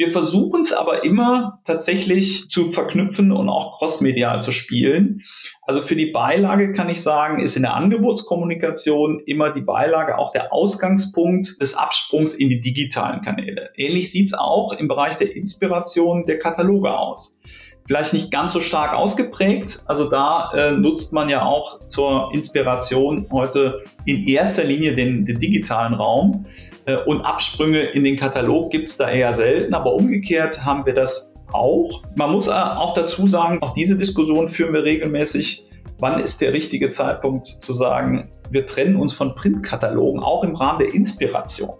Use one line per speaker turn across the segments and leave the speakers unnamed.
Wir versuchen es aber immer tatsächlich zu verknüpfen und auch crossmedial zu spielen. Also für die Beilage kann ich sagen, ist in der Angebotskommunikation immer die Beilage auch der Ausgangspunkt des Absprungs in die digitalen Kanäle. Ähnlich sieht es auch im Bereich der Inspiration der Kataloge aus vielleicht nicht ganz so stark ausgeprägt. Also da äh, nutzt man ja auch zur Inspiration heute in erster Linie den, den digitalen Raum. Äh, und Absprünge in den Katalog gibt es da eher selten, aber umgekehrt haben wir das auch. Man muss äh, auch dazu sagen, auch diese Diskussion führen wir regelmäßig. Wann ist der richtige Zeitpunkt zu sagen, wir trennen uns von Printkatalogen, auch im Rahmen der Inspiration?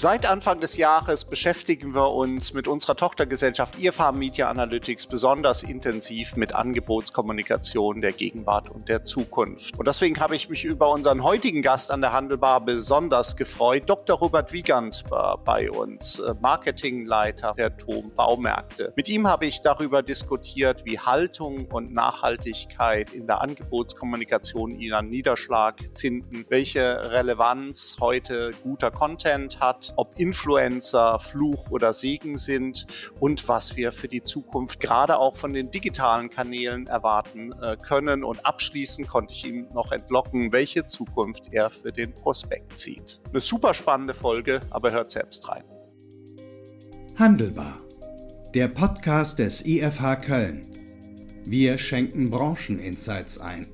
Seit Anfang des Jahres beschäftigen wir uns mit unserer Tochtergesellschaft IFA Media Analytics besonders intensiv mit Angebotskommunikation der Gegenwart und der Zukunft. Und deswegen habe ich mich über unseren heutigen Gast an der Handelbar besonders gefreut. Dr. Robert Wiegand war bei uns, äh, Marketingleiter der TOM Baumärkte. Mit ihm habe ich darüber diskutiert, wie Haltung und Nachhaltigkeit in der Angebotskommunikation ihren Niederschlag finden, welche Relevanz heute guter Content hat, ob Influencer Fluch oder Segen sind und was wir für die Zukunft gerade auch von den digitalen Kanälen erwarten äh, können. Und abschließend konnte ich ihm noch entlocken, welche Zukunft er für den Prospekt sieht. Eine super spannende Folge, aber hört selbst rein.
Handelbar. Der Podcast des IFH Köln. Wir schenken Brancheninsights ein.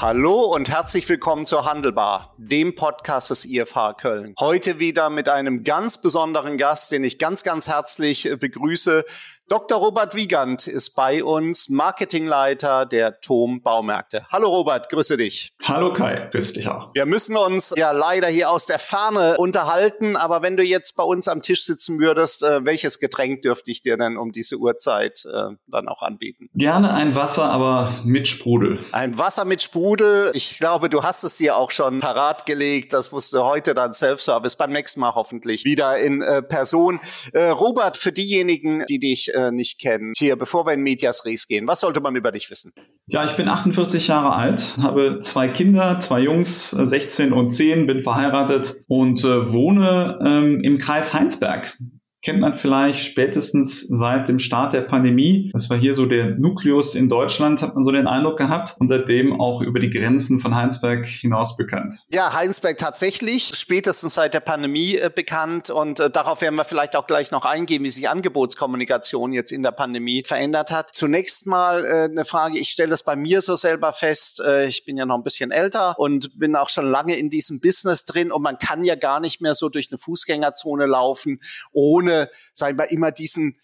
Hallo und herzlich willkommen zur Handelbar, dem Podcast des IFH Köln. Heute wieder mit einem ganz besonderen Gast, den ich ganz, ganz herzlich begrüße. Dr. Robert Wiegand ist bei uns, Marketingleiter der TOM Baumärkte. Hallo Robert, grüße dich.
Hallo Kai, grüße dich auch.
Wir müssen uns ja leider hier aus der Ferne unterhalten, aber wenn du jetzt bei uns am Tisch sitzen würdest, äh, welches Getränk dürfte ich dir denn um diese Uhrzeit äh, dann auch anbieten?
Gerne ein Wasser, aber mit Sprudel.
Ein Wasser mit Sprudel. Ich glaube, du hast es dir auch schon parat gelegt. Das musst du heute dann Self-Service beim nächsten Mal hoffentlich wieder in äh, Person. Äh, Robert, für diejenigen, die dich äh, nicht kennen. Hier, bevor wir in Medias Res gehen, was sollte man über dich wissen?
Ja, ich bin 48 Jahre alt, habe zwei Kinder, zwei Jungs, 16 und 10, bin verheiratet und äh, wohne ähm, im Kreis Heinsberg kennt man vielleicht spätestens seit dem Start der Pandemie. Das war hier so der Nukleus in Deutschland, hat man so den Eindruck gehabt und seitdem auch über die Grenzen von Heinsberg hinaus bekannt.
Ja, Heinsberg tatsächlich spätestens seit der Pandemie äh, bekannt und äh, darauf werden wir vielleicht auch gleich noch eingehen, wie sich Angebotskommunikation jetzt in der Pandemie verändert hat. Zunächst mal äh, eine Frage, ich stelle das bei mir so selber fest, äh, ich bin ja noch ein bisschen älter und bin auch schon lange in diesem Business drin und man kann ja gar nicht mehr so durch eine Fußgängerzone laufen, ohne sagen wir, immer diesen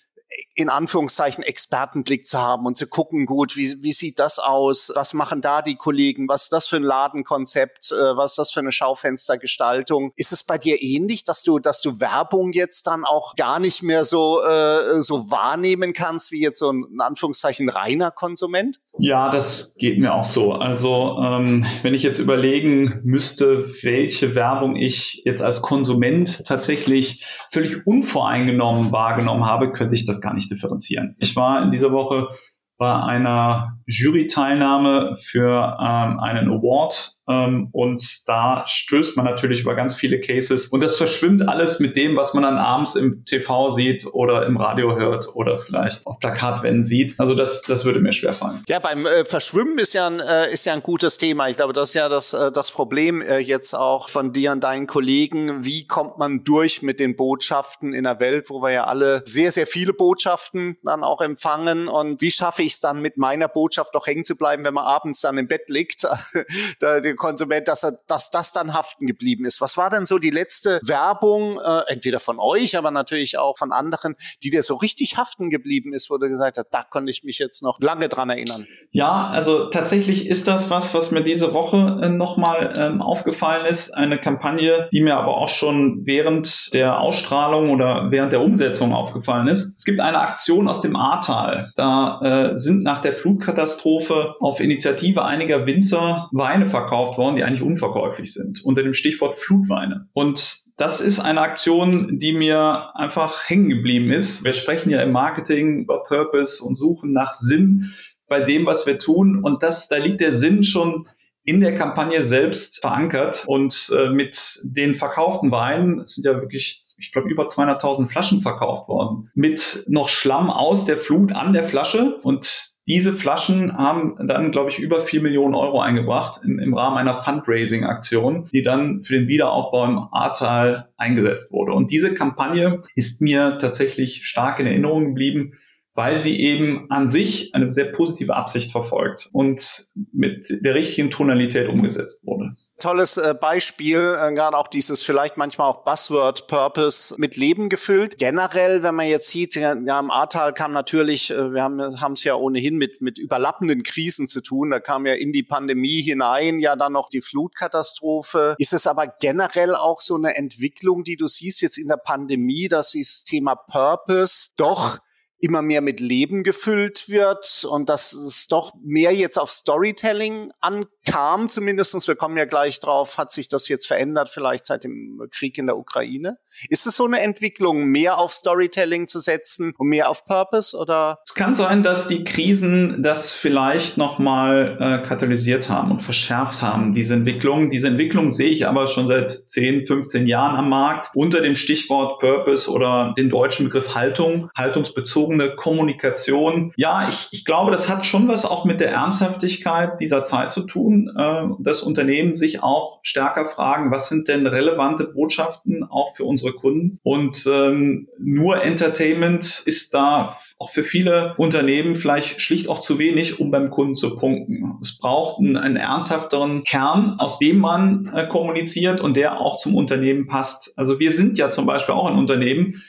in Anführungszeichen Expertenblick zu haben und zu gucken, gut, wie, wie sieht das aus? Was machen da die Kollegen? Was ist das für ein Ladenkonzept? Äh, was ist das für eine Schaufenstergestaltung? Ist es bei dir ähnlich, dass du, dass du Werbung jetzt dann auch gar nicht mehr so, äh, so wahrnehmen kannst, wie jetzt so ein, in Anführungszeichen reiner Konsument?
Ja, das geht mir auch so. Also ähm, wenn ich jetzt überlegen müsste, welche Werbung ich jetzt als Konsument tatsächlich völlig unvoreingenommen wahrgenommen habe, könnte ich das gar nicht differenzieren. Ich war in dieser Woche bei einer Jury-Teilnahme für ähm, einen Award und da stößt man natürlich über ganz viele Cases und das verschwimmt alles mit dem, was man dann abends im TV sieht oder im Radio hört oder vielleicht auf Plakatwänden sieht. Also das, das würde mir schwerfallen.
Ja, beim äh, Verschwimmen ist ja, ein, äh, ist ja ein gutes Thema. Ich glaube, das ist ja das, äh, das Problem äh, jetzt auch von dir und deinen Kollegen. Wie kommt man durch mit den Botschaften in der Welt, wo wir ja alle sehr, sehr viele Botschaften dann auch empfangen und wie schaffe ich es dann mit meiner Botschaft noch hängen zu bleiben, wenn man abends dann im Bett liegt? da, Konsument, dass, er, dass das dann haften geblieben ist. Was war denn so die letzte Werbung, äh, entweder von euch, aber natürlich auch von anderen, die dir so richtig haften geblieben ist, wo du gesagt hast, da konnte ich mich jetzt noch lange dran erinnern?
Ja, also tatsächlich ist das was, was mir diese Woche äh, nochmal ähm, aufgefallen ist. Eine Kampagne, die mir aber auch schon während der Ausstrahlung oder während der Umsetzung aufgefallen ist. Es gibt eine Aktion aus dem Ahrtal. Da äh, sind nach der Flutkatastrophe auf Initiative einiger Winzer Weine verkauft verkauft worden, die eigentlich unverkäuflich sind, unter dem Stichwort Flutweine. Und das ist eine Aktion, die mir einfach hängen geblieben ist. Wir sprechen ja im Marketing über Purpose und suchen nach Sinn bei dem, was wir tun. Und das, da liegt der Sinn schon in der Kampagne selbst verankert und äh, mit den verkauften Weinen, sind ja wirklich, ich glaube, über 200.000 Flaschen verkauft worden, mit noch Schlamm aus der Flut an der Flasche und diese Flaschen haben dann, glaube ich, über vier Millionen Euro eingebracht im, im Rahmen einer Fundraising-Aktion, die dann für den Wiederaufbau im Ahrtal eingesetzt wurde. Und diese Kampagne ist mir tatsächlich stark in Erinnerung geblieben, weil sie eben an sich eine sehr positive Absicht verfolgt und mit der richtigen Tonalität umgesetzt wurde
tolles äh, Beispiel, äh, gerade auch dieses vielleicht manchmal auch Buzzword Purpose mit Leben gefüllt. Generell, wenn man jetzt sieht, ja, im Ahrtal kam natürlich, äh, wir haben es ja ohnehin mit, mit überlappenden Krisen zu tun. Da kam ja in die Pandemie hinein ja dann noch die Flutkatastrophe. Ist es aber generell auch so eine Entwicklung, die du siehst jetzt in der Pandemie, dass dieses Thema Purpose doch immer mehr mit Leben gefüllt wird und dass es doch mehr jetzt auf Storytelling ankam, zumindestens. Wir kommen ja gleich drauf, hat sich das jetzt verändert, vielleicht seit dem Krieg in der Ukraine? Ist es so eine Entwicklung, mehr auf Storytelling zu setzen und mehr auf Purpose oder?
Es kann sein, dass die Krisen das vielleicht nochmal äh, katalysiert haben und verschärft haben, diese Entwicklung. Diese Entwicklung sehe ich aber schon seit 10, 15 Jahren am Markt unter dem Stichwort Purpose oder den deutschen Begriff Haltung, haltungsbezogen bezogene Kommunikation. Ja, ich, ich glaube, das hat schon was auch mit der Ernsthaftigkeit dieser Zeit zu tun, äh, dass Unternehmen sich auch stärker fragen, was sind denn relevante Botschaften auch für unsere Kunden? Und ähm, nur Entertainment ist da auch für viele Unternehmen vielleicht schlicht auch zu wenig, um beim Kunden zu punkten. Es braucht einen, einen ernsthafteren Kern, aus dem man äh, kommuniziert und der auch zum Unternehmen passt. Also wir sind ja zum Beispiel auch ein Unternehmen,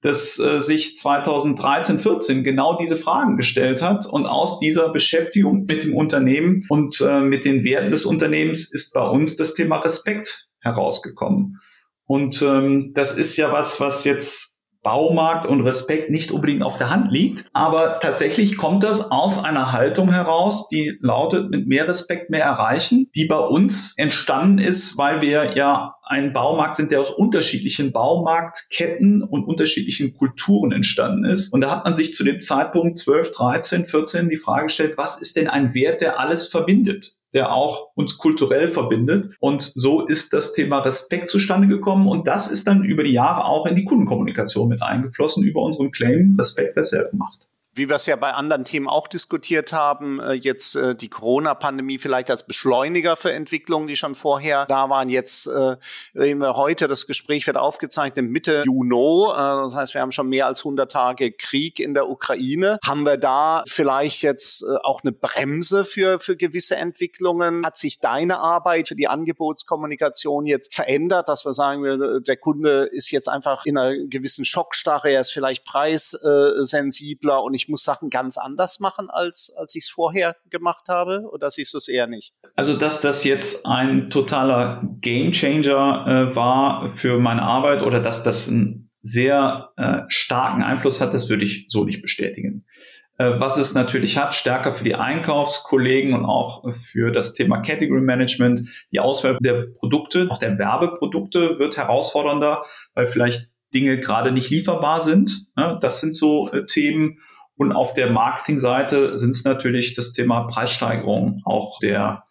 das äh, sich 2013, 14 genau diese Fragen gestellt hat. Und aus dieser Beschäftigung mit dem Unternehmen und äh, mit den Werten des Unternehmens ist bei uns das Thema Respekt herausgekommen. Und ähm, das ist ja was, was jetzt Baumarkt und Respekt nicht unbedingt auf der Hand liegt. Aber tatsächlich kommt das aus einer Haltung heraus, die lautet, mit mehr Respekt mehr erreichen, die bei uns entstanden ist, weil wir ja ein Baumarkt sind, der aus unterschiedlichen Baumarktketten und unterschiedlichen Kulturen entstanden ist. Und da hat man sich zu dem Zeitpunkt 12, 13, 14 die Frage gestellt, was ist denn ein Wert, der alles verbindet? Der auch uns kulturell verbindet. Und so ist das Thema Respekt zustande gekommen. Und das ist dann über die Jahre auch in die Kundenkommunikation mit eingeflossen, über unseren Claim Respekt, wer selber macht
wie wir es ja bei anderen Themen auch diskutiert haben, äh, jetzt äh, die Corona-Pandemie vielleicht als Beschleuniger für Entwicklungen, die schon vorher da waren. Jetzt äh, reden wir heute, das Gespräch wird aufgezeichnet Mitte Juni. das heißt, wir haben schon mehr als 100 Tage Krieg in der Ukraine. Haben wir da vielleicht jetzt auch eine Bremse für, für gewisse Entwicklungen? Hat sich deine Arbeit für die Angebotskommunikation jetzt verändert, dass wir sagen, der Kunde ist jetzt einfach in einer gewissen Schockstarre, er ist vielleicht preissensibler und ich muss Sachen ganz anders machen, als, als ich es vorher gemacht habe? Oder siehst du es eher nicht?
Also, dass das jetzt ein totaler Gamechanger äh, war für meine Arbeit oder dass das einen sehr äh, starken Einfluss hat, das würde ich so nicht bestätigen. Äh, was es natürlich hat, stärker für die Einkaufskollegen und auch für das Thema Category Management, die Auswahl der Produkte, auch der Werbeprodukte wird herausfordernder, weil vielleicht Dinge gerade nicht lieferbar sind. Das sind so äh, Themen. Und auf der Marketingseite sind es natürlich das Thema Preissteigerung, auch der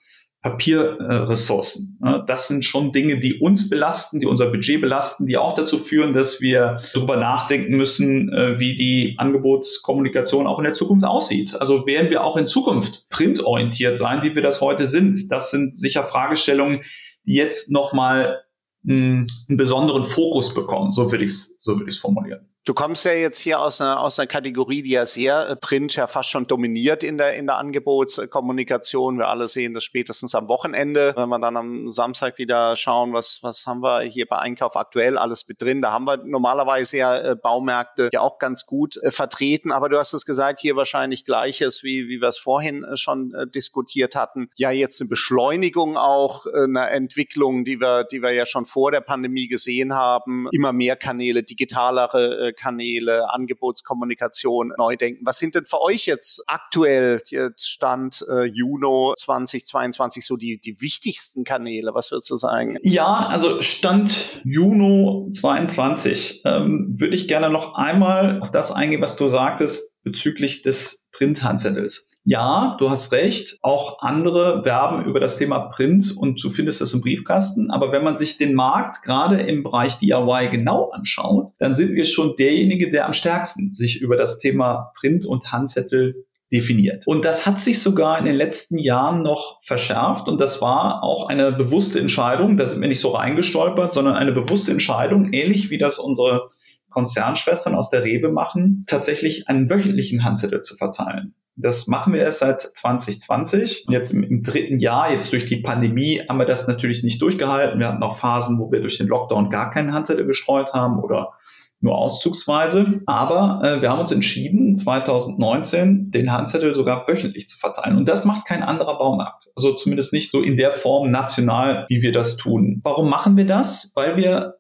Papierressourcen. Das sind schon Dinge, die uns belasten, die unser Budget belasten, die auch dazu führen, dass wir darüber nachdenken müssen, äh, wie die Angebotskommunikation auch in der Zukunft aussieht. Also werden wir auch in Zukunft printorientiert sein, wie wir das heute sind. Das sind sicher Fragestellungen, die jetzt nochmal hm, einen besonderen Fokus bekommen. So würde ich es so würde ich es formulieren.
Du kommst ja jetzt hier aus einer, aus einer Kategorie, die ja sehr äh, Print ja fast schon dominiert in der, in der Angebotskommunikation. Wir alle sehen das spätestens am Wochenende. Wenn wir dann am Samstag wieder schauen, was, was haben wir hier bei Einkauf aktuell alles mit drin. Da haben wir normalerweise ja äh, Baumärkte ja auch ganz gut äh, vertreten. Aber du hast es gesagt, hier wahrscheinlich Gleiches, wie, wie wir es vorhin äh, schon äh, diskutiert hatten. Ja, jetzt eine Beschleunigung auch äh, einer Entwicklung, die wir, die wir ja schon vor der Pandemie gesehen haben. Immer mehr Kanäle, digitalere Kanäle, Angebotskommunikation neu denken. Was sind denn für euch jetzt aktuell, jetzt Stand äh, Juni 2022, so die, die wichtigsten Kanäle? Was würdest du sagen?
Ja, also Stand Juni 22 ähm, würde ich gerne noch einmal auf das eingehen, was du sagtest bezüglich des Print-Handzettels. Ja, du hast recht. Auch andere werben über das Thema Print und du findest das im Briefkasten. Aber wenn man sich den Markt gerade im Bereich DIY genau anschaut, dann sind wir schon derjenige, der am stärksten sich über das Thema Print und Handzettel definiert. Und das hat sich sogar in den letzten Jahren noch verschärft und das war auch eine bewusste Entscheidung, da sind wir nicht so reingestolpert, sondern eine bewusste Entscheidung, ähnlich wie das unsere Konzernschwestern aus der Rewe machen, tatsächlich einen wöchentlichen Handzettel zu verteilen. Das machen wir erst seit 2020. Jetzt im, im, dritten Jahr, jetzt durch die Pandemie, haben wir das natürlich nicht durchgehalten. Wir hatten auch Phasen, wo wir durch den Lockdown gar keinen Handzettel gestreut haben oder nur auszugsweise. Aber äh, wir haben uns entschieden, 2019 den Handzettel sogar wöchentlich zu verteilen. Und das macht kein anderer Baumarkt. Also zumindest nicht so in der Form national, wie wir das tun. Warum machen wir das? Weil wir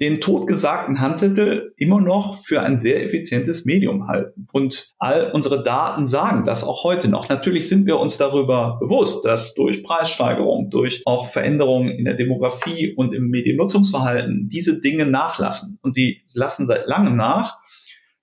den totgesagten Handzettel immer noch für ein sehr effizientes Medium halten. Und all unsere Daten sagen das auch heute noch. Natürlich sind wir uns darüber bewusst, dass durch Preissteigerung, durch auch Veränderungen in der Demografie und im Mediennutzungsverhalten diese Dinge nachlassen. Und sie lassen seit langem nach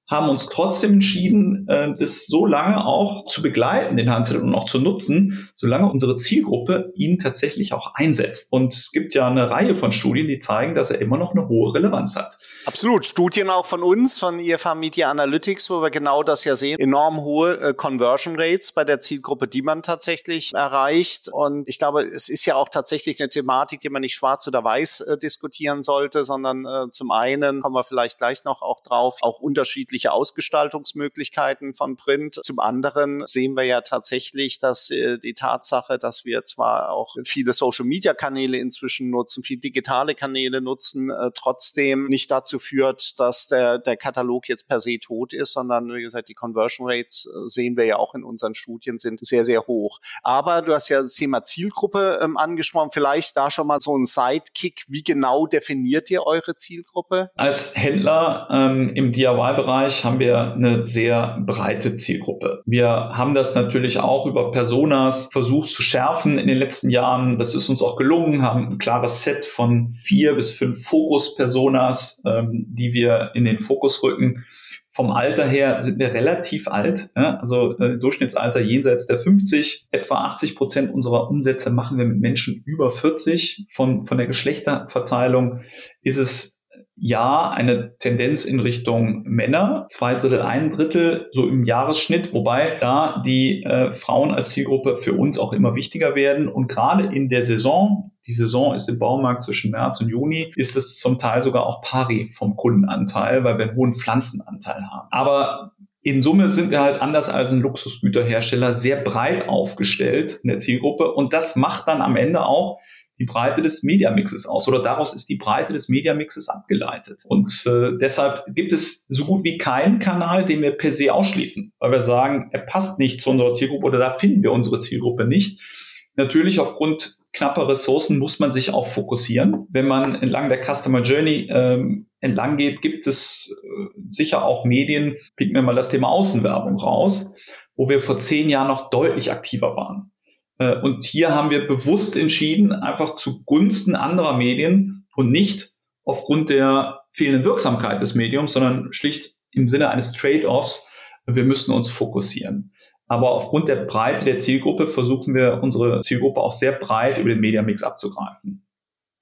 haben uns trotzdem entschieden, äh, das so lange auch zu begleiten, den Handzettel und auch zu nutzen, solange unsere Zielgruppe ihn tatsächlich auch einsetzt. Und es gibt ja eine Reihe von Studien, die zeigen, dass er immer noch eine hohe Relevanz hat.
Absolut. Studien auch von uns, von IFA Media Analytics, wo wir genau das ja sehen. Enorm hohe äh, Conversion Rates bei der Zielgruppe, die man tatsächlich erreicht. Und ich glaube, es ist ja auch tatsächlich eine Thematik, die man nicht schwarz oder weiß äh, diskutieren sollte, sondern zum einen kommen wir vielleicht gleich noch auch drauf, auch unterschiedliche Ausgestaltungsmöglichkeiten von Print. Zum anderen sehen wir ja tatsächlich, dass äh, die Tatsache, dass wir zwar auch viele Social Media Kanäle inzwischen nutzen, viele digitale Kanäle nutzen, äh, trotzdem nicht dazu dazu führt, dass der, der Katalog jetzt per se tot ist, sondern wie gesagt, die Conversion Rates äh, sehen wir ja auch in unseren Studien sind sehr, sehr hoch. Aber du hast ja das Thema Zielgruppe ähm, angesprochen. Vielleicht da schon mal so ein Sidekick. Wie genau definiert ihr eure Zielgruppe?
Als Händler ähm, im DIY-Bereich haben wir eine sehr breite Zielgruppe. Wir haben das natürlich auch über Personas versucht zu schärfen in den letzten Jahren. Das ist uns auch gelungen, haben ein klares Set von vier bis fünf Fokus-Personas ähm, die wir in den Fokus rücken. Vom Alter her sind wir relativ alt, ja? also äh, Durchschnittsalter jenseits der 50. Etwa 80 Prozent unserer Umsätze machen wir mit Menschen über 40. Von, von der Geschlechterverteilung ist es ja eine Tendenz in Richtung Männer, zwei Drittel, ein Drittel, so im Jahresschnitt, wobei da die äh, Frauen als Zielgruppe für uns auch immer wichtiger werden. Und gerade in der Saison, die Saison ist im Baumarkt zwischen März und Juni, ist es zum Teil sogar auch pari vom Kundenanteil, weil wir einen hohen Pflanzenanteil haben. Aber in Summe sind wir halt anders als ein Luxusgüterhersteller sehr breit aufgestellt in der Zielgruppe und das macht dann am Ende auch die Breite des Mediamixes aus oder daraus ist die Breite des Mediamixes abgeleitet. Und äh, deshalb gibt es so gut wie keinen Kanal, den wir per se ausschließen, weil wir sagen, er passt nicht zu unserer Zielgruppe oder da finden wir unsere Zielgruppe nicht. Natürlich aufgrund knapper Ressourcen muss man sich auch fokussieren. Wenn man entlang der Customer Journey ähm, entlang geht, gibt es äh, sicher auch Medien, picken wir mal das Thema Außenwerbung raus, wo wir vor zehn Jahren noch deutlich aktiver waren. Äh, und hier haben wir bewusst entschieden, einfach zugunsten anderer Medien und nicht aufgrund der fehlenden Wirksamkeit des Mediums, sondern schlicht im Sinne eines Trade-offs, wir müssen uns fokussieren. Aber aufgrund der Breite der Zielgruppe versuchen wir unsere Zielgruppe auch sehr breit über den Mediamix abzugreifen.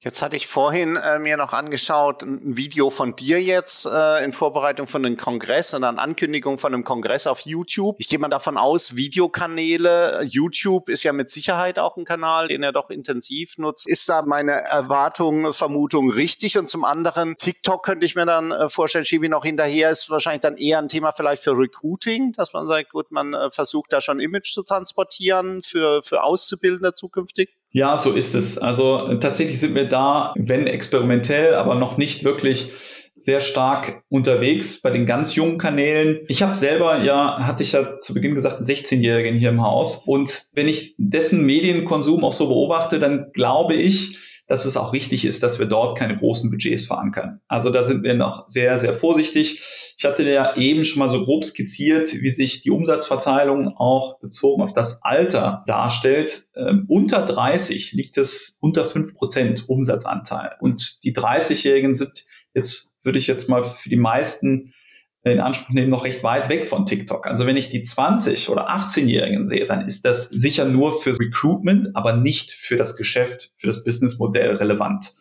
Jetzt hatte ich vorhin äh, mir noch angeschaut, ein Video von dir jetzt äh, in Vorbereitung von einem Kongress und an Ankündigung von einem Kongress auf YouTube. Ich gehe mal davon aus, Videokanäle, YouTube ist ja mit Sicherheit auch ein Kanal, den er doch intensiv nutzt. Ist da meine Erwartung, Vermutung richtig? Und zum anderen, TikTok könnte ich mir dann äh, vorstellen, schiebe ich noch hinterher, ist wahrscheinlich dann eher ein Thema vielleicht für Recruiting, dass man sagt, gut, man äh, versucht da schon Image zu transportieren für, für Auszubildende zukünftig.
Ja, so ist es. Also äh, tatsächlich sind wir da, wenn experimentell, aber noch nicht wirklich sehr stark unterwegs bei den ganz jungen Kanälen. Ich habe selber, ja, hatte ich ja zu Beginn gesagt, einen 16-Jährigen hier im Haus. Und wenn ich dessen Medienkonsum auch so beobachte, dann glaube ich, dass es auch richtig ist, dass wir dort keine großen Budgets verankern. Also da sind wir noch sehr, sehr vorsichtig. Ich hatte ja eben schon mal so grob skizziert, wie sich die Umsatzverteilung auch bezogen auf das Alter darstellt. Ähm, unter 30 liegt es unter 5% Umsatzanteil. Und die 30-Jährigen sind jetzt, würde ich jetzt mal für die meisten in Anspruch nehmen, noch recht weit weg von TikTok. Also wenn ich die 20 oder 18-Jährigen sehe, dann ist das sicher nur für Recruitment, aber nicht für das Geschäft, für das Businessmodell relevant.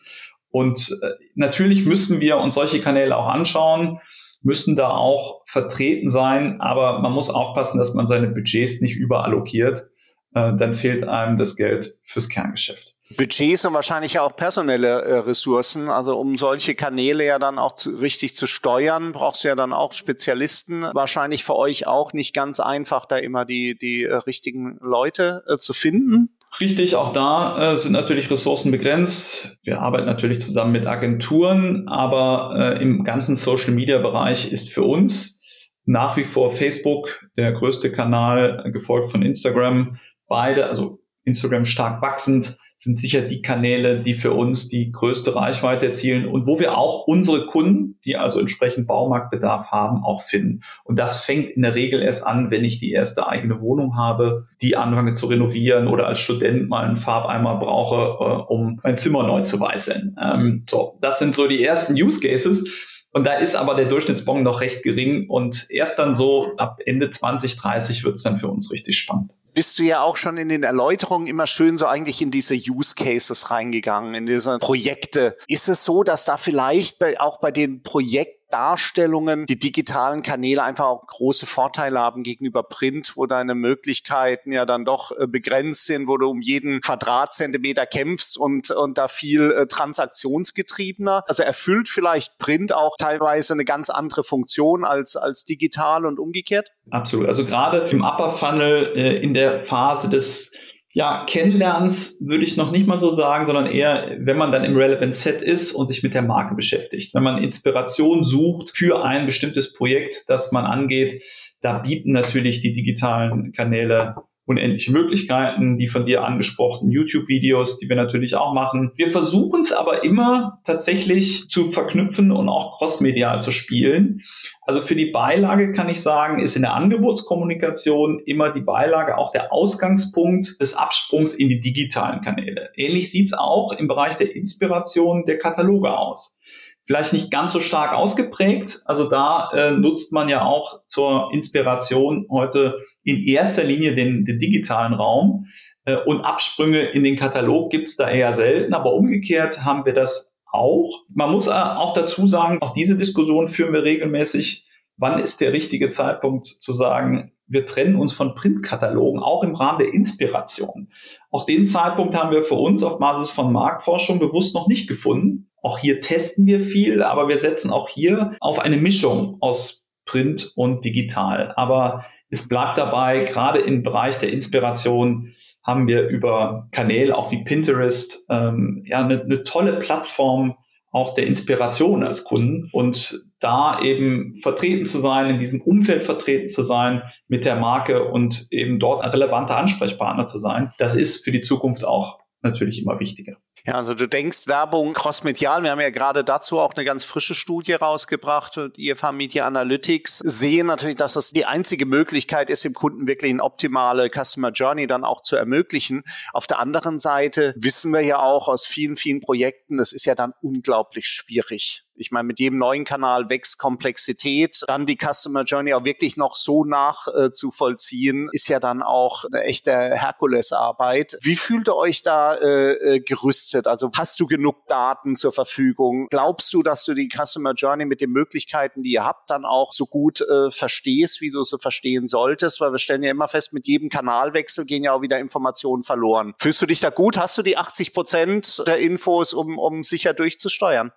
Und äh, natürlich müssen wir uns solche Kanäle auch anschauen, müssen da auch vertreten sein, aber man muss aufpassen, dass man seine Budgets nicht überallokiert. Äh, dann fehlt einem das Geld fürs Kerngeschäft.
Budgets und wahrscheinlich auch personelle äh, Ressourcen. Also um solche Kanäle ja dann auch zu, richtig zu steuern, brauchst du ja dann auch Spezialisten. Wahrscheinlich für euch auch nicht ganz einfach, da immer die, die äh, richtigen Leute äh, zu finden.
Richtig, auch da äh, sind natürlich Ressourcen begrenzt. Wir arbeiten natürlich zusammen mit Agenturen, aber äh, im ganzen Social-Media-Bereich ist für uns nach wie vor Facebook der größte Kanal, gefolgt von Instagram. Beide, also Instagram stark wachsend, sind sicher die Kanäle, die für uns die größte Reichweite erzielen und wo wir auch unsere Kunden, die also entsprechend Baumarktbedarf haben, auch finden. Und das fängt in der Regel erst an, wenn ich die erste eigene Wohnung habe, die anfange zu renovieren oder als Student mal einen Farbeimer brauche, äh, um mein Zimmer neu zu weißeln. Ähm, so, das sind so die ersten Use Cases. Und da ist aber der Durchschnittsbon noch recht gering und erst dann so ab Ende 2030 wird es dann für uns richtig spannend
bist du ja auch schon in den Erläuterungen immer schön so eigentlich in diese Use Cases reingegangen, in diese Projekte. Ist es so, dass da vielleicht auch bei den Projekten Darstellungen die digitalen Kanäle einfach auch große Vorteile haben gegenüber Print, wo deine Möglichkeiten ja dann doch äh, begrenzt sind, wo du um jeden Quadratzentimeter kämpfst und, und da viel äh, transaktionsgetriebener. Also erfüllt vielleicht Print auch teilweise eine ganz andere Funktion als, als digital und umgekehrt?
Absolut. Also gerade im Upper Funnel äh, in der Phase des ja, Kennenlernens würde ich noch nicht mal so sagen, sondern eher, wenn man dann im Relevant Set ist und sich mit der Marke beschäftigt. Wenn man Inspiration sucht für ein bestimmtes Projekt, das man angeht, da bieten natürlich die digitalen Kanäle unendliche Möglichkeiten, die von dir angesprochenen YouTube-Videos, die wir natürlich auch machen. Wir versuchen es aber immer tatsächlich zu verknüpfen und auch crossmedial zu spielen. Also für die Beilage kann ich sagen, ist in der Angebotskommunikation immer die Beilage auch der Ausgangspunkt des Absprungs in die digitalen Kanäle. Ähnlich sieht es auch im Bereich der Inspiration der Kataloge aus vielleicht nicht ganz so stark ausgeprägt. Also da äh, nutzt man ja auch zur Inspiration heute in erster Linie den, den digitalen Raum. Äh, und Absprünge in den Katalog gibt's da eher selten, aber umgekehrt haben wir das auch. Man muss äh, auch dazu sagen, auch diese Diskussion führen wir regelmäßig. Wann ist der richtige Zeitpunkt zu sagen, wir trennen uns von Printkatalogen, auch im Rahmen der Inspiration. Auch den Zeitpunkt haben wir für uns auf Basis von Marktforschung bewusst noch nicht gefunden. Auch hier testen wir viel, aber wir setzen auch hier auf eine Mischung aus Print und digital. Aber es bleibt dabei, gerade im Bereich der Inspiration haben wir über Kanäle auch wie Pinterest ähm, ja eine, eine tolle Plattform auch der Inspiration als Kunden und da eben vertreten zu sein, in diesem Umfeld vertreten zu sein mit der Marke und eben dort ein relevanter Ansprechpartner zu sein, das ist für die Zukunft auch natürlich immer wichtiger.
Ja, also du denkst Werbung crossmedial. Wir haben ja gerade dazu auch eine ganz frische Studie rausgebracht und IFH Media Analytics sehen natürlich, dass das die einzige Möglichkeit ist, dem Kunden wirklich eine optimale Customer Journey dann auch zu ermöglichen. Auf der anderen Seite wissen wir ja auch aus vielen, vielen Projekten, das ist ja dann unglaublich schwierig ich meine, mit jedem neuen Kanal wächst Komplexität. Dann die Customer Journey auch wirklich noch so nachzuvollziehen, äh, ist ja dann auch eine echte Herkulesarbeit. Wie fühlt ihr euch da äh, äh, gerüstet? Also hast du genug Daten zur Verfügung? Glaubst du, dass du die Customer Journey mit den Möglichkeiten, die ihr habt, dann auch so gut äh, verstehst, wie du sie verstehen solltest? Weil wir stellen ja immer fest, mit jedem Kanalwechsel gehen ja auch wieder Informationen verloren. Fühlst du dich da gut? Hast du die 80 Prozent der Infos, um, um sicher durchzusteuern?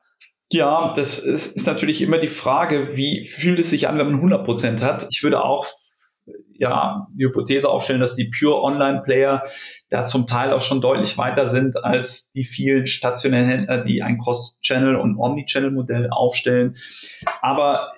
Ja, das ist, ist natürlich immer die Frage, wie fühlt es sich an, wenn man 100 Prozent hat. Ich würde auch ja, die Hypothese aufstellen, dass die Pure Online Player da zum Teil auch schon deutlich weiter sind als die vielen stationären Händler, die ein Cross-Channel und Omni-Channel Modell aufstellen. Aber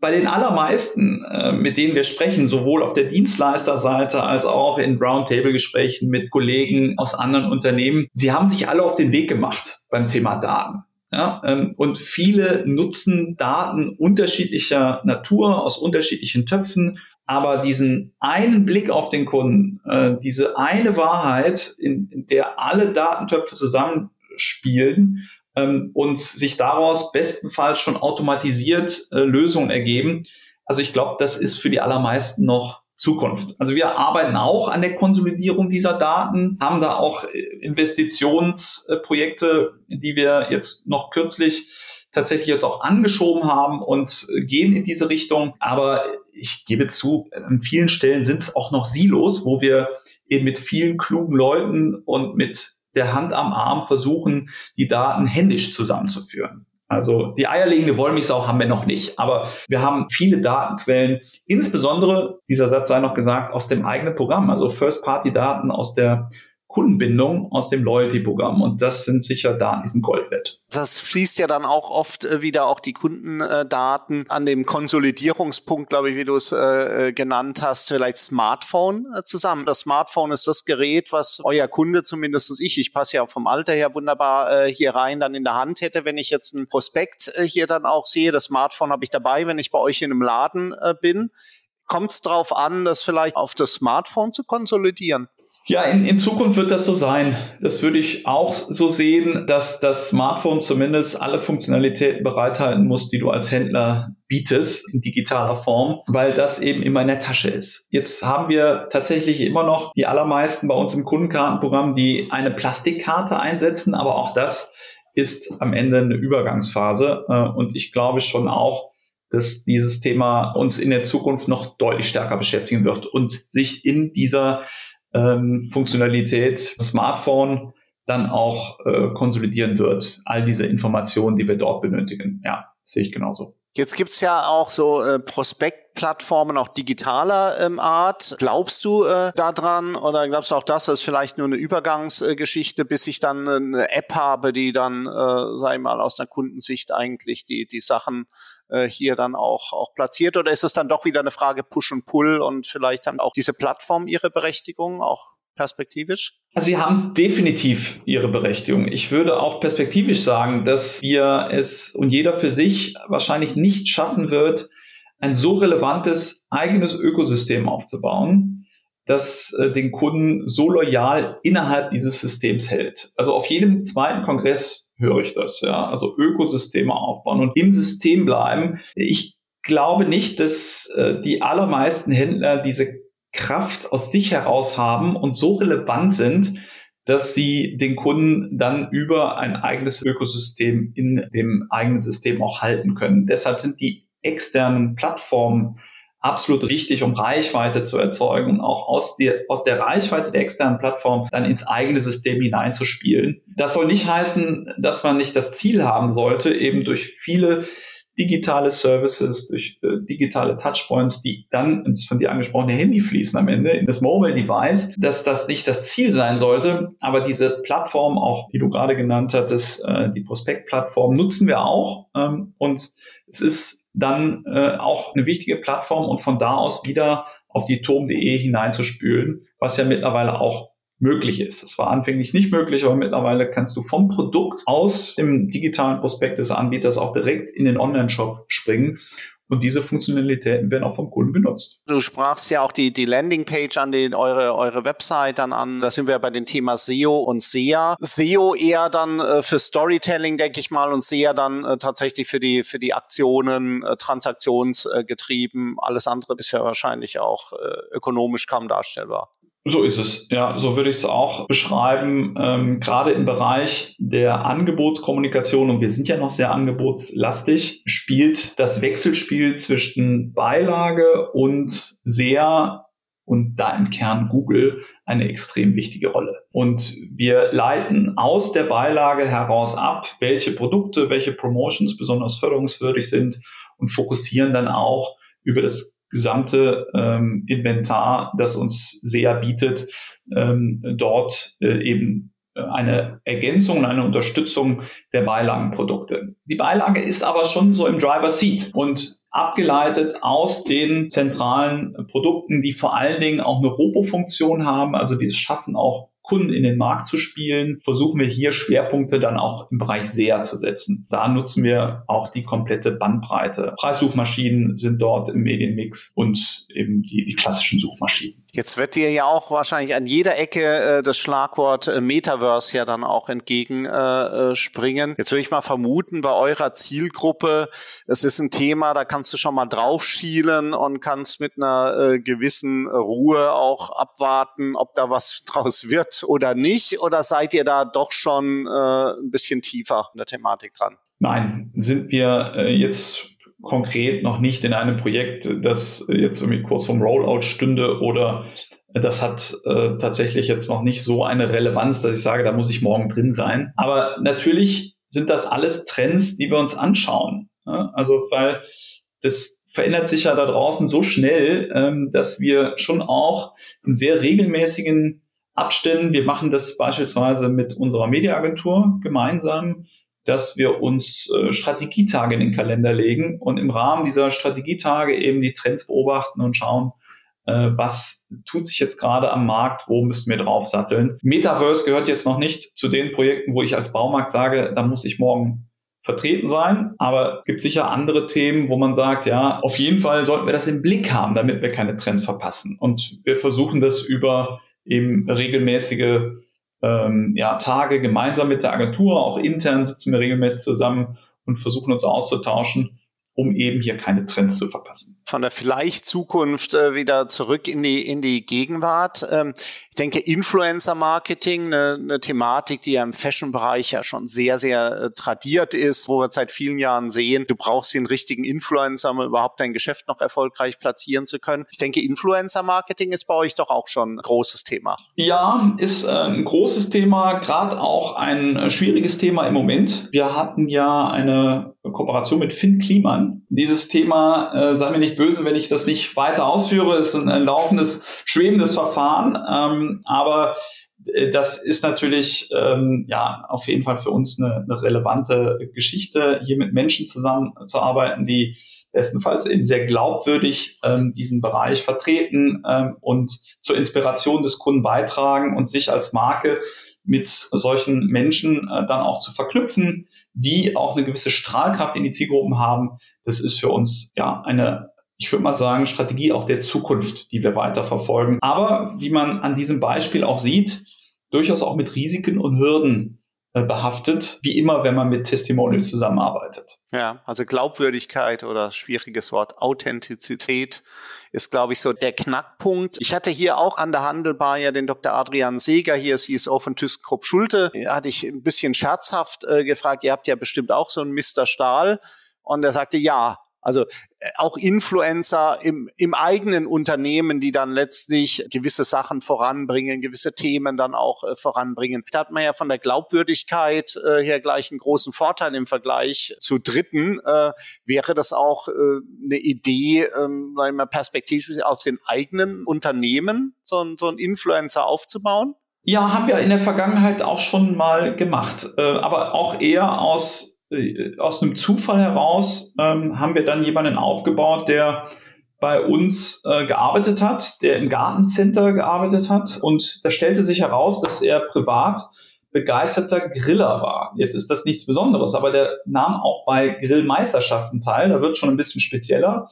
bei den allermeisten, äh, mit denen wir sprechen, sowohl auf der Dienstleisterseite als auch in Roundtable-Gesprächen mit Kollegen aus anderen Unternehmen, sie haben sich alle auf den Weg gemacht beim Thema Daten. Ja, ähm, und viele nutzen Daten unterschiedlicher Natur aus unterschiedlichen Töpfen, aber diesen einen Blick auf den Kunden, äh, diese eine Wahrheit, in, in der alle Datentöpfe zusammenspielen ähm, und sich daraus bestenfalls schon automatisiert äh, Lösungen ergeben. Also ich glaube, das ist für die allermeisten noch Zukunft. Also wir arbeiten auch an der Konsolidierung dieser Daten, haben da auch äh, Investitionsprojekte, die wir jetzt noch kürzlich tatsächlich jetzt auch angeschoben haben und äh, gehen in diese Richtung. Aber ich gebe zu, an vielen Stellen sind es auch noch Silos, wo wir eben mit vielen klugen Leuten und mit der Hand am Arm versuchen, die Daten händisch zusammenzuführen. Also die eierlegende Wollmilchsau haben wir noch nicht, aber wir haben viele Datenquellen, insbesondere, dieser Satz sei noch gesagt, aus dem eigenen Programm, also First-Party-Daten aus der Kundenbindung aus dem Loyalty-Programm. Und das sind sicher Daten, die sind Gold.
Das fließt ja dann auch oft äh, wieder auch die Kundendaten an dem Konsolidierungspunkt, glaube ich, wie du es äh, äh, genannt hast, vielleicht Smartphone äh, zusammen. Das Smartphone ist das Gerät, was euer Kunde, zumindest ich, ich passe ja vom Alter her wunderbar äh, hier rein, dann in der Hand hätte, wenn ich jetzt ein Prospekt äh, hier dann auch sehe. Das Smartphone habe ich dabei, wenn ich bei euch in einem Laden bin. Kommt es darauf an, das vielleicht auf das Smartphone zu konsolidieren?
Ja, in, in Zukunft wird das so sein. Das würde ich auch so sehen, dass das Smartphone zumindest alle Funktionalitäten bereithalten muss, die du als Händler bietest in digitaler Form, weil das eben immer in der Tasche ist. Jetzt haben wir tatsächlich immer noch die allermeisten bei uns im Kundenkartenprogramm, die eine Plastikkarte einsetzen, aber auch das ist am Ende eine Übergangsphase. Äh, und ich glaube schon auch, dass dieses Thema uns in der Zukunft noch deutlich stärker beschäftigen wird und sich in dieser ähm, Funktionalität Smartphone dann auch äh, konsolidieren wird. All diese Informationen, die wir dort benötigen. Ja, sehe ich genauso.
Jetzt gibt's ja auch so äh, Prospektplattformen, auch digitaler ähm, Art. Glaubst du äh, daran oder glaubst du auch, das ist vielleicht nur eine Übergangsgeschichte, bis ich dann eine App habe, die dann, äh, sag ich mal, aus einer Kundensicht eigentlich die, die Sachen äh, hier dann auch, auch platziert? Oder ist es dann doch wieder eine Frage Push und Pull und vielleicht haben auch diese Plattformen ihre Berechtigung, auch perspektivisch?
Also sie haben definitiv ihre Berechtigung. Ich würde auch perspektivisch sagen, dass wir es und jeder für sich wahrscheinlich nicht schaffen wird, ein so relevantes eigenes Ökosystem aufzubauen, das äh, den Kunden so loyal innerhalb dieses Systems hält. Also auf jedem zweiten Kongress höre ich das, ja. Also Ökosysteme aufbauen und im System bleiben. Ich glaube nicht, dass äh, die allermeisten Händler diese Kraft aus sich heraus haben und so relevant sind, dass sie den Kunden dann über ein eigenes Ökosystem in dem eigenen System auch halten können. Deshalb sind die externen Plattformen absolut wichtig, um Reichweite zu erzeugen und auch aus der, aus der Reichweite der externen Plattform dann ins eigene System hineinzuspielen. Das soll nicht heißen, dass man nicht das Ziel haben sollte, eben durch viele digitale Services, durch äh, digitale Touchpoints, die dann ins von dir angesprochene Handy fließen am Ende, in das Mobile Device, dass das nicht das Ziel sein sollte. Aber diese Plattform, auch die du gerade genannt hattest, äh, die Prospekt-Plattform, nutzen wir auch. Ähm, und es ist dann äh, auch eine wichtige Plattform und von da aus wieder auf die tom.de hineinzuspülen, was ja mittlerweile auch möglich ist. Das war anfänglich nicht möglich, aber mittlerweile kannst du vom Produkt aus dem digitalen Prospekt des Anbieters auch direkt in den Online-Shop springen. Und diese Funktionalitäten werden auch vom Kunden genutzt.
Du sprachst ja auch die, die Landingpage an den, eure, eure Website dann an. Da sind wir bei dem Thema SEO und SEA. SEO eher dann äh, für Storytelling, denke ich mal, und SEA dann äh, tatsächlich für die, für die Aktionen, äh, transaktionsgetrieben. Alles andere ist ja wahrscheinlich auch äh, ökonomisch kaum darstellbar.
So ist es. Ja, so würde ich es auch beschreiben. Ähm, gerade im Bereich der Angebotskommunikation, und wir sind ja noch sehr angebotslastig, spielt das Wechselspiel zwischen Beilage und sehr und da im Kern Google eine extrem wichtige Rolle. Und wir leiten aus der Beilage heraus ab, welche Produkte, welche Promotions besonders förderungswürdig sind und fokussieren dann auch über das gesamte ähm, Inventar, das uns sehr bietet, ähm, dort äh, eben eine Ergänzung und eine Unterstützung der Beilagenprodukte. Die Beilage ist aber schon so im Driver Seat und abgeleitet aus den zentralen Produkten, die vor allen Dingen auch eine Robo-Funktion haben, also die es schaffen, auch Kunden in den Markt zu spielen, versuchen wir hier Schwerpunkte dann auch im Bereich SEA zu setzen. Da nutzen wir auch die komplette Bandbreite. Preissuchmaschinen sind dort im Medienmix und eben die, die klassischen Suchmaschinen.
Jetzt wird dir ja auch wahrscheinlich an jeder Ecke äh, das Schlagwort äh, Metaverse ja dann auch entgegenspringen. Äh, äh Jetzt würde ich mal vermuten, bei eurer Zielgruppe, es ist ein Thema, da kannst du schon mal draufschielen und kannst mit einer äh, gewissen Ruhe auch abwarten, ob da was draus wird oder nicht. Oder seid ihr da doch schon äh, ein bisschen tiefer in der Thematik dran?
Nein, sind wir äh, jetzt konkret noch nicht in einem Projekt, das jetzt irgendwie kurz vom Rollout stünde oder das hat äh, tatsächlich jetzt noch nicht so eine Relevanz, dass ich sage, da muss ich morgen drin sein. Aber natürlich sind das alles Trends, die wir uns anschauen. Ja? Also weil das verändert sich ja da draußen so schnell, ähm, dass wir schon auch in sehr regelmäßigen Abständen, wir machen das beispielsweise mit unserer Mediaagentur gemeinsam, dass wir uns äh, Strategietage in den Kalender legen und im Rahmen dieser Strategietage eben die Trends beobachten und schauen, äh, was tut sich jetzt gerade am Markt, wo müssen wir drauf satteln. Metaverse gehört jetzt noch nicht zu den Projekten, wo ich als Baumarkt sage, da muss ich morgen vertreten sein. Aber es gibt sicher andere Themen, wo man sagt, ja, auf jeden Fall sollten wir das im Blick haben, damit wir keine Trends verpassen. Und wir versuchen das über eben regelmäßige ähm, ja, Tage gemeinsam mit der Agentur, auch intern sitzen wir regelmäßig zusammen und versuchen uns auszutauschen um eben hier keine Trends zu verpassen.
Von der vielleicht Zukunft äh, wieder zurück in die, in die Gegenwart. Ähm, ich denke, Influencer-Marketing, eine, eine Thematik, die ja im Fashion-Bereich ja schon sehr, sehr äh, tradiert ist, wo wir seit vielen Jahren sehen, du brauchst den richtigen Influencer, um überhaupt dein Geschäft noch erfolgreich platzieren zu können. Ich denke, Influencer-Marketing ist bei euch doch auch schon ein großes Thema.
Ja, ist äh, ein großes Thema, gerade auch ein äh, schwieriges Thema im Moment. Wir hatten ja eine Kooperation mit Finn Kliman. Dieses Thema, äh, sei mir nicht böse, wenn ich das nicht weiter ausführe, ist ein, ein laufendes, schwebendes Verfahren, ähm, aber äh, das ist natürlich ähm, ja auf jeden Fall für uns eine, eine relevante Geschichte, hier mit Menschen zusammenzuarbeiten, die bestenfalls eben sehr glaubwürdig ähm, diesen Bereich vertreten ähm, und zur Inspiration des Kunden beitragen und sich als Marke mit solchen Menschen äh, dann auch zu verknüpfen, die auch eine gewisse Strahlkraft in die Zielgruppen haben. Das ist für uns ja eine ich würde mal sagen, Strategie auch der Zukunft, die wir weiter verfolgen. Aber wie man an diesem Beispiel auch sieht, durchaus auch mit Risiken und Hürden behaftet, wie immer, wenn man mit Testimonials zusammenarbeitet.
Ja, also Glaubwürdigkeit oder schwieriges Wort Authentizität ist, glaube ich, so der Knackpunkt. Ich hatte hier auch an der Handelbar ja den Dr. Adrian Seeger, hier CSO von ThyssenKrupp Schulte, hatte ich ein bisschen scherzhaft äh, gefragt, ihr habt ja bestimmt auch so einen Mr. Stahl. Und er sagte, ja, also äh, auch Influencer im, im eigenen Unternehmen, die dann letztlich gewisse Sachen voranbringen, gewisse Themen dann auch äh, voranbringen. Da hat man ja von der Glaubwürdigkeit äh, her gleich einen großen Vorteil im Vergleich zu Dritten. Äh, wäre das auch äh, eine Idee, ähm, sagen wir perspektivisch aus den eigenen Unternehmen so, so einen Influencer aufzubauen?
Ja, haben wir in der Vergangenheit auch schon mal gemacht, äh, aber auch eher aus aus einem Zufall heraus ähm, haben wir dann jemanden aufgebaut, der bei uns äh, gearbeitet hat, der im Gartencenter gearbeitet hat. Und da stellte sich heraus, dass er privat begeisterter Griller war. Jetzt ist das nichts Besonderes, aber der nahm auch bei Grillmeisterschaften teil. Da wird schon ein bisschen spezieller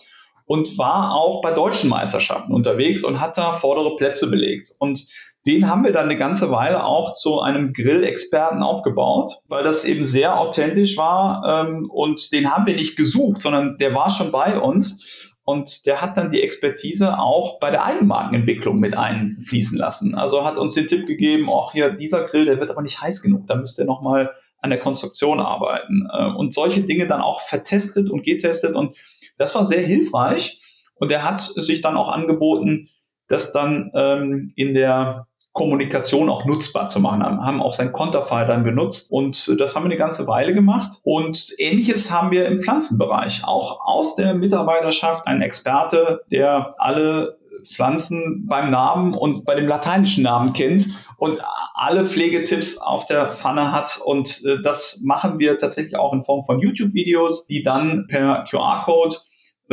und war auch bei deutschen Meisterschaften unterwegs und hat da vordere Plätze belegt. Und den haben wir dann eine ganze Weile auch zu einem Grillexperten aufgebaut, weil das eben sehr authentisch war ähm, und den haben wir nicht gesucht, sondern der war schon bei uns und der hat dann die Expertise auch bei der Eigenmarkenentwicklung mit einfließen lassen. Also hat uns den Tipp gegeben, auch hier dieser Grill, der wird aber nicht heiß genug, da müsst ihr nochmal an der Konstruktion arbeiten äh, und solche Dinge dann auch vertestet und getestet und das war sehr hilfreich und er hat sich dann auch angeboten, das dann ähm, in der Kommunikation auch nutzbar zu machen, haben, haben auch sein Konterfei dann genutzt und das haben wir eine ganze Weile gemacht. Und ähnliches haben wir im Pflanzenbereich. Auch aus der Mitarbeiterschaft ein Experte, der alle Pflanzen beim Namen und bei dem lateinischen Namen kennt und alle Pflegetipps auf der Pfanne hat. Und äh, das machen wir tatsächlich auch in Form von YouTube-Videos, die dann per QR-Code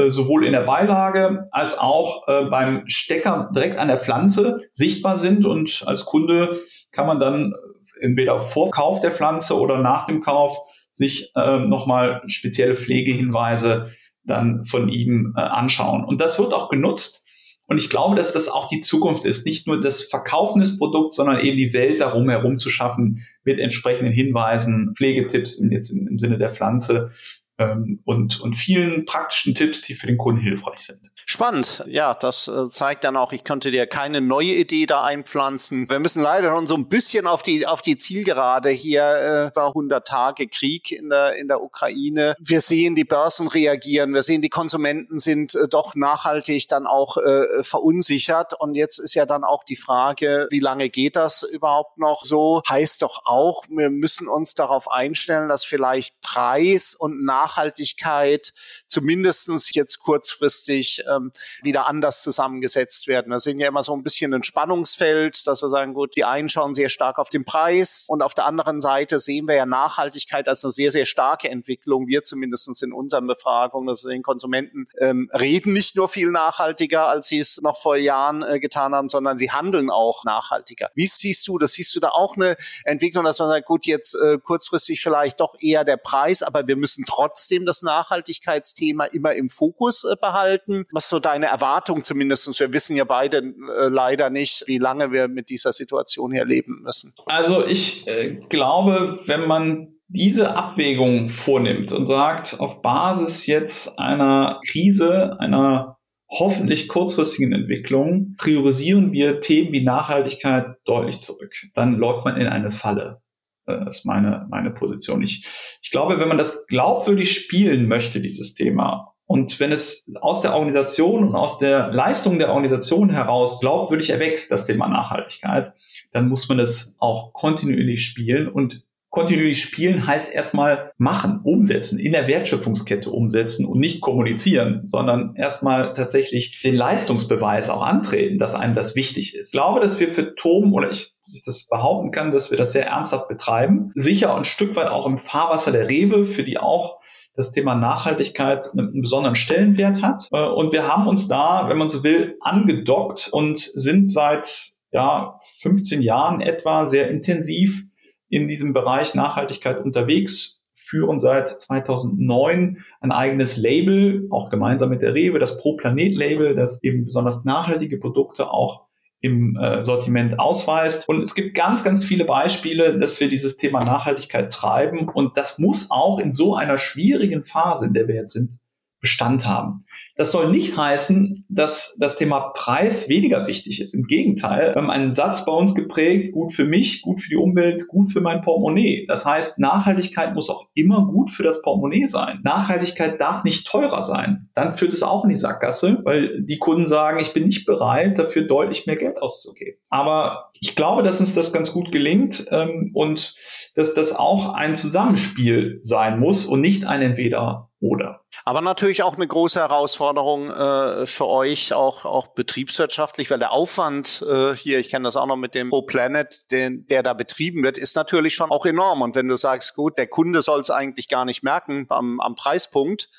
sowohl in der Beilage als auch äh, beim Stecker direkt an der Pflanze sichtbar sind und als Kunde kann man dann entweder vor Kauf der Pflanze oder nach dem Kauf sich äh, nochmal spezielle Pflegehinweise dann von ihm äh, anschauen. Und das wird auch genutzt Und ich glaube, dass das auch die Zukunft ist. Nicht nur das Verkaufen des Produkts, sondern eben die Welt darum herum zu schaffen mit entsprechenden Hinweisen, Pflegetipps jetzt im, im Sinne der Pflanze, und, und vielen praktischen Tipps, die für den Kunden hilfreich sind.
Spannend. Ja, das äh, zeigt dann auch, ich konnte dir keine neue Idee da einpflanzen. Wir müssen leider schon so ein bisschen auf die, auf die Zielgerade hier äh, bei 100 Tage Krieg in der, in der Ukraine. Wir sehen die Börsen reagieren. Wir sehen, die Konsumenten sind äh, doch nachhaltig dann auch äh, verunsichert. Und jetzt ist ja dann auch die Frage, wie lange geht das überhaupt noch so? Heißt doch auch, wir müssen uns darauf einstellen, dass vielleicht Preis und Nach Nachhaltigkeit zumindestens jetzt kurzfristig ähm, wieder anders zusammengesetzt werden. Da sind ja immer so ein bisschen ein Spannungsfeld, dass wir sagen, gut, die einen schauen sehr stark auf den Preis und auf der anderen Seite sehen wir ja Nachhaltigkeit als eine sehr, sehr starke Entwicklung. Wir zumindestens in unseren Befragungen, also den Konsumenten, ähm, reden nicht nur viel nachhaltiger, als sie es noch vor Jahren äh, getan haben, sondern sie handeln auch nachhaltiger. Wie siehst du das? Siehst du da auch eine Entwicklung, dass man sagt, gut, jetzt äh, kurzfristig vielleicht doch eher der Preis, aber wir müssen trotzdem das Nachhaltigkeits Thema immer im Fokus äh, behalten. Was so deine Erwartung zumindest? Wir wissen ja beide äh, leider nicht, wie lange wir mit dieser Situation hier leben müssen.
Also ich äh, glaube, wenn man diese Abwägung vornimmt und sagt, auf Basis jetzt einer Krise, einer hoffentlich kurzfristigen Entwicklung, priorisieren wir Themen wie Nachhaltigkeit deutlich zurück. Dann läuft man in eine Falle. Das äh, ist meine, meine Position. Ich, ich glaube, wenn man das glaubwürdig spielen möchte, dieses Thema, und wenn es aus der Organisation und aus der Leistung der Organisation heraus glaubwürdig erwächst, das Thema Nachhaltigkeit, dann muss man es auch kontinuierlich spielen und kontinuierlich spielen heißt erstmal machen, umsetzen, in der Wertschöpfungskette umsetzen und nicht kommunizieren, sondern erstmal tatsächlich den Leistungsbeweis auch antreten, dass einem das wichtig ist. Ich glaube, dass wir für TOM oder ich ich das behaupten kann, dass wir das sehr ernsthaft betreiben. Sicher ein Stück weit auch im Fahrwasser der Rewe, für die auch das Thema Nachhaltigkeit einen besonderen Stellenwert hat. Äh, und wir haben uns da, wenn man so will, angedockt und sind seit ja, 15 Jahren etwa sehr intensiv in diesem Bereich Nachhaltigkeit unterwegs, führen seit 2009 ein eigenes Label, auch gemeinsam mit der Rewe, das Pro Planet Label, das eben besonders nachhaltige Produkte auch im äh, Sortiment ausweist. Und es gibt ganz, ganz viele Beispiele, dass wir dieses Thema Nachhaltigkeit treiben. Und das muss auch in so einer schwierigen Phase, in der wir jetzt sind, Bestand haben. Das soll nicht heißen, dass das Thema Preis weniger wichtig ist. Im Gegenteil, wir haben einen Satz bei uns geprägt, gut für mich, gut für die Umwelt, gut für mein Portemonnaie. Das heißt, Nachhaltigkeit muss auch immer gut für das Portemonnaie sein. Nachhaltigkeit darf nicht teurer sein. Dann führt es auch in die Sackgasse, weil die Kunden sagen, ich bin nicht bereit, dafür deutlich mehr Geld auszugeben. Aber ich glaube, dass uns das ganz gut gelingt ähm, und dass das auch ein Zusammenspiel sein muss und nicht ein Entweder oder.
Aber natürlich auch eine große Herausforderung äh, für euch, auch, auch betriebswirtschaftlich, weil der Aufwand äh, hier, ich kenne das auch noch mit dem Pro Planet, den, der da betrieben wird, ist natürlich schon auch enorm. Und wenn du sagst, gut, der Kunde soll es eigentlich gar nicht merken am, am Preispunkt,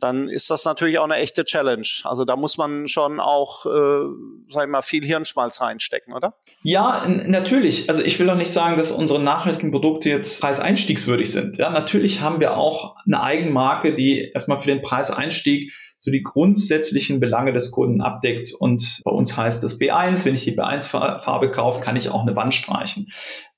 dann ist das natürlich auch eine echte Challenge. Also da muss man schon auch, äh, sag ich mal, viel Hirnschmalz reinstecken, oder?
Ja, natürlich. Also ich will doch nicht sagen, dass unsere nachhaltigen Produkte jetzt preiseinstiegswürdig sind. Ja, natürlich haben wir auch eine Eigenmarke, die erstmal für den Preiseinstieg so die grundsätzlichen Belange des Kunden abdeckt. Und bei uns heißt das B1. Wenn ich die B1-Farbe kaufe, kann ich auch eine Wand streichen.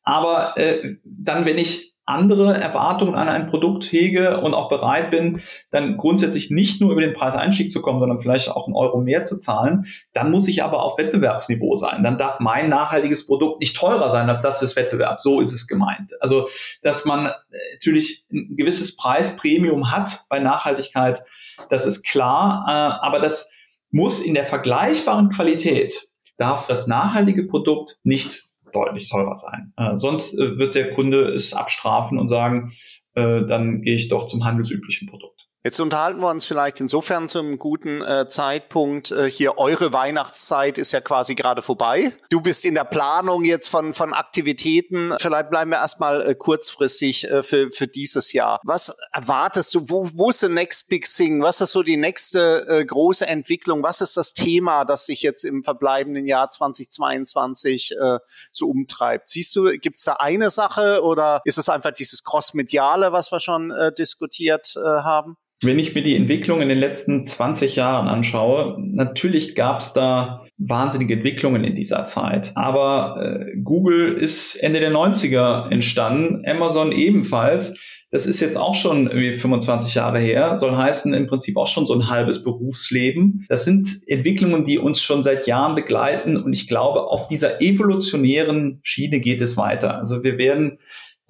Aber äh, dann, wenn ich andere Erwartungen an ein Produkt hege und auch bereit bin, dann grundsätzlich nicht nur über den Preiseinstieg zu kommen, sondern vielleicht auch einen Euro mehr zu zahlen, dann muss ich aber auf Wettbewerbsniveau sein. Dann darf mein nachhaltiges Produkt nicht teurer sein als das des Wettbewerbs. So ist es gemeint. Also, dass man natürlich ein gewisses Preispremium hat bei Nachhaltigkeit, das ist klar, äh, aber das muss in der vergleichbaren Qualität darf das nachhaltige Produkt nicht deutlich teurer sein. Äh, sonst äh, wird der Kunde es abstrafen und sagen, äh, dann gehe ich doch zum handelsüblichen Produkt.
Jetzt unterhalten wir uns vielleicht insofern zum guten äh, Zeitpunkt. Äh, hier eure Weihnachtszeit ist ja quasi gerade vorbei. Du bist in der Planung jetzt von, von Aktivitäten. Vielleicht bleiben wir erstmal äh, kurzfristig äh, für, für dieses Jahr. Was erwartest du? Wo, wo ist the next big thing? Was ist so die nächste äh, große Entwicklung? Was ist das Thema, das sich jetzt im verbleibenden Jahr 2022 äh, so umtreibt? Siehst du, gibt es da eine Sache oder ist es einfach dieses Crossmediale, was wir schon äh, diskutiert äh, haben?
Wenn ich mir die Entwicklung in den letzten 20 Jahren anschaue, natürlich gab es da wahnsinnige Entwicklungen in dieser Zeit. Aber äh, Google ist Ende der 90er entstanden, Amazon ebenfalls. Das ist jetzt auch schon 25 Jahre her, soll heißen im Prinzip auch schon so ein halbes Berufsleben. Das sind Entwicklungen, die uns schon seit Jahren begleiten und ich glaube, auf dieser evolutionären Schiene geht es weiter. Also wir werden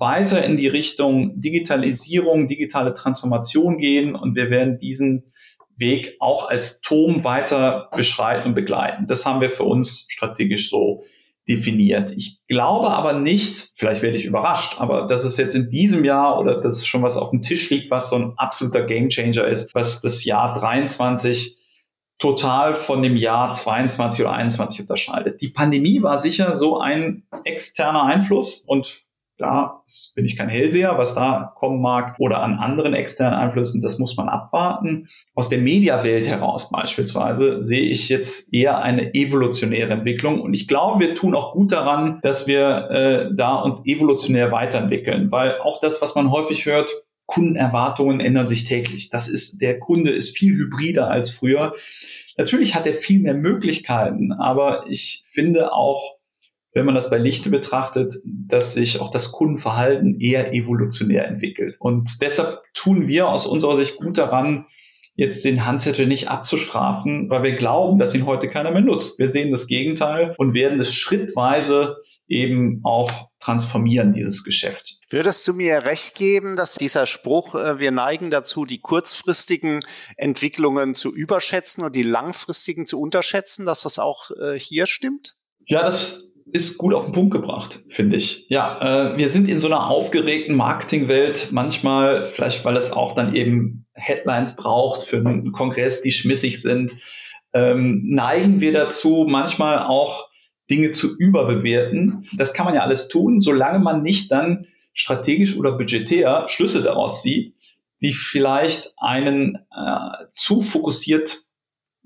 weiter in die Richtung Digitalisierung, digitale Transformation gehen und wir werden diesen Weg auch als Turm weiter beschreiten und begleiten. Das haben wir für uns strategisch so definiert. Ich glaube aber nicht, vielleicht werde ich überrascht, aber dass es jetzt in diesem Jahr oder dass schon was auf dem Tisch liegt, was so ein absoluter Gamechanger ist, was das Jahr 23 total von dem Jahr 22 oder 21 unterscheidet. Die Pandemie war sicher so ein externer Einfluss und da bin ich kein Hellseher, was da kommen mag oder an anderen externen Einflüssen, das muss man abwarten. Aus der Mediawelt heraus beispielsweise sehe ich jetzt eher eine evolutionäre Entwicklung und ich glaube, wir tun auch gut daran, dass wir äh, da uns evolutionär weiterentwickeln, weil auch das, was man häufig hört, Kundenerwartungen ändern sich täglich. Das ist, der Kunde ist viel hybrider als früher. Natürlich hat er viel mehr Möglichkeiten, aber ich finde auch, wenn man das bei Lichte betrachtet, dass sich auch das Kundenverhalten eher evolutionär entwickelt. Und deshalb tun wir aus unserer Sicht gut daran, jetzt den Handzettel nicht abzustrafen, weil wir glauben, dass ihn heute keiner mehr nutzt. Wir sehen das Gegenteil und werden es schrittweise eben auch transformieren, dieses Geschäft.
Würdest du mir recht geben, dass dieser Spruch, äh, wir neigen dazu, die kurzfristigen Entwicklungen zu überschätzen und die langfristigen zu unterschätzen, dass das auch äh, hier stimmt?
Ja, das ist gut auf den Punkt gebracht, finde ich. Ja, äh, wir sind in so einer aufgeregten Marketingwelt manchmal, vielleicht weil es auch dann eben Headlines braucht für einen Kongress, die schmissig sind, ähm, neigen wir dazu, manchmal auch Dinge zu überbewerten. Das kann man ja alles tun, solange man nicht dann strategisch oder budgetär Schlüsse daraus sieht, die vielleicht einen äh, zu fokussiert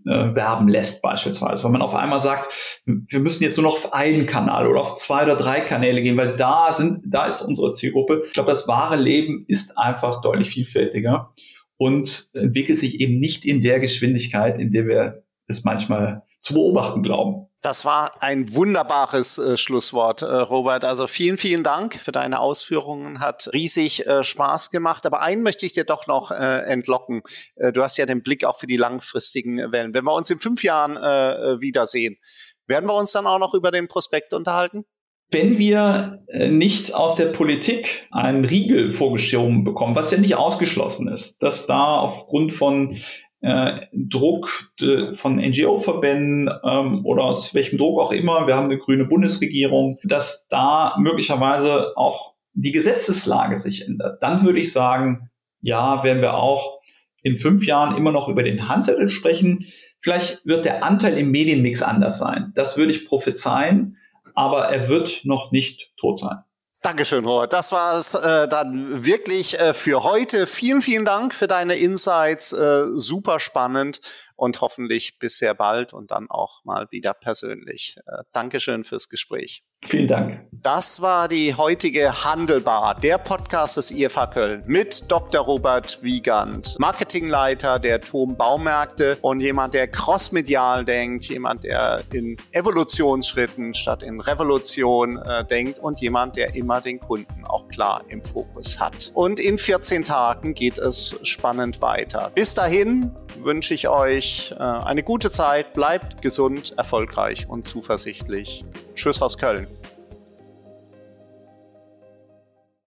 äh, werben lässt beispielsweise. Wenn man auf einmal sagt, wir müssen jetzt nur noch auf einen Kanal oder auf zwei oder drei Kanäle gehen, weil da sind, da ist unsere Zielgruppe. Ich glaube, das wahre Leben ist einfach deutlich vielfältiger und entwickelt sich eben nicht in der Geschwindigkeit, in der wir es manchmal zu beobachten glauben.
Das war ein wunderbares äh, Schlusswort, äh, Robert. Also vielen, vielen Dank für deine Ausführungen. Hat riesig äh, Spaß gemacht. Aber einen möchte ich dir doch noch äh, entlocken. Äh, du hast ja den Blick auch für die langfristigen Wellen. Wenn wir uns in fünf Jahren äh, wiedersehen, werden wir uns dann auch noch über den Prospekt unterhalten?
Wenn wir nicht aus der Politik einen Riegel vorgeschoben bekommen, was ja nicht ausgeschlossen ist, dass da aufgrund von äh, Druck von NGO-Verbänden ähm, oder aus welchem Druck auch immer, wir haben eine grüne Bundesregierung, dass da möglicherweise auch die Gesetzeslage sich ändert. Dann würde ich sagen, ja, werden wir auch in fünf Jahren immer noch über den Handzettel sprechen. Vielleicht wird der Anteil im Medienmix anders sein. Das würde ich prophezeien, aber er wird noch nicht tot sein.
Dankeschön, Robert. Das war es äh, dann wirklich äh, für heute. Vielen, vielen Dank für deine Insights. Äh, super spannend und hoffentlich bis sehr bald und dann auch mal wieder persönlich. Äh, Dankeschön fürs Gespräch.
Vielen Dank.
Das war die heutige Handelbar, der Podcast des IFH Köln mit Dr. Robert Wiegand, Marketingleiter der Turm Baumärkte und jemand, der crossmedial denkt, jemand, der in Evolutionsschritten statt in Revolution äh, denkt und jemand, der immer den Kunden auch klar im Fokus hat. Und in 14 Tagen geht es spannend weiter. Bis dahin wünsche ich euch äh, eine gute Zeit, bleibt gesund, erfolgreich und zuversichtlich. Tschüss aus Köln.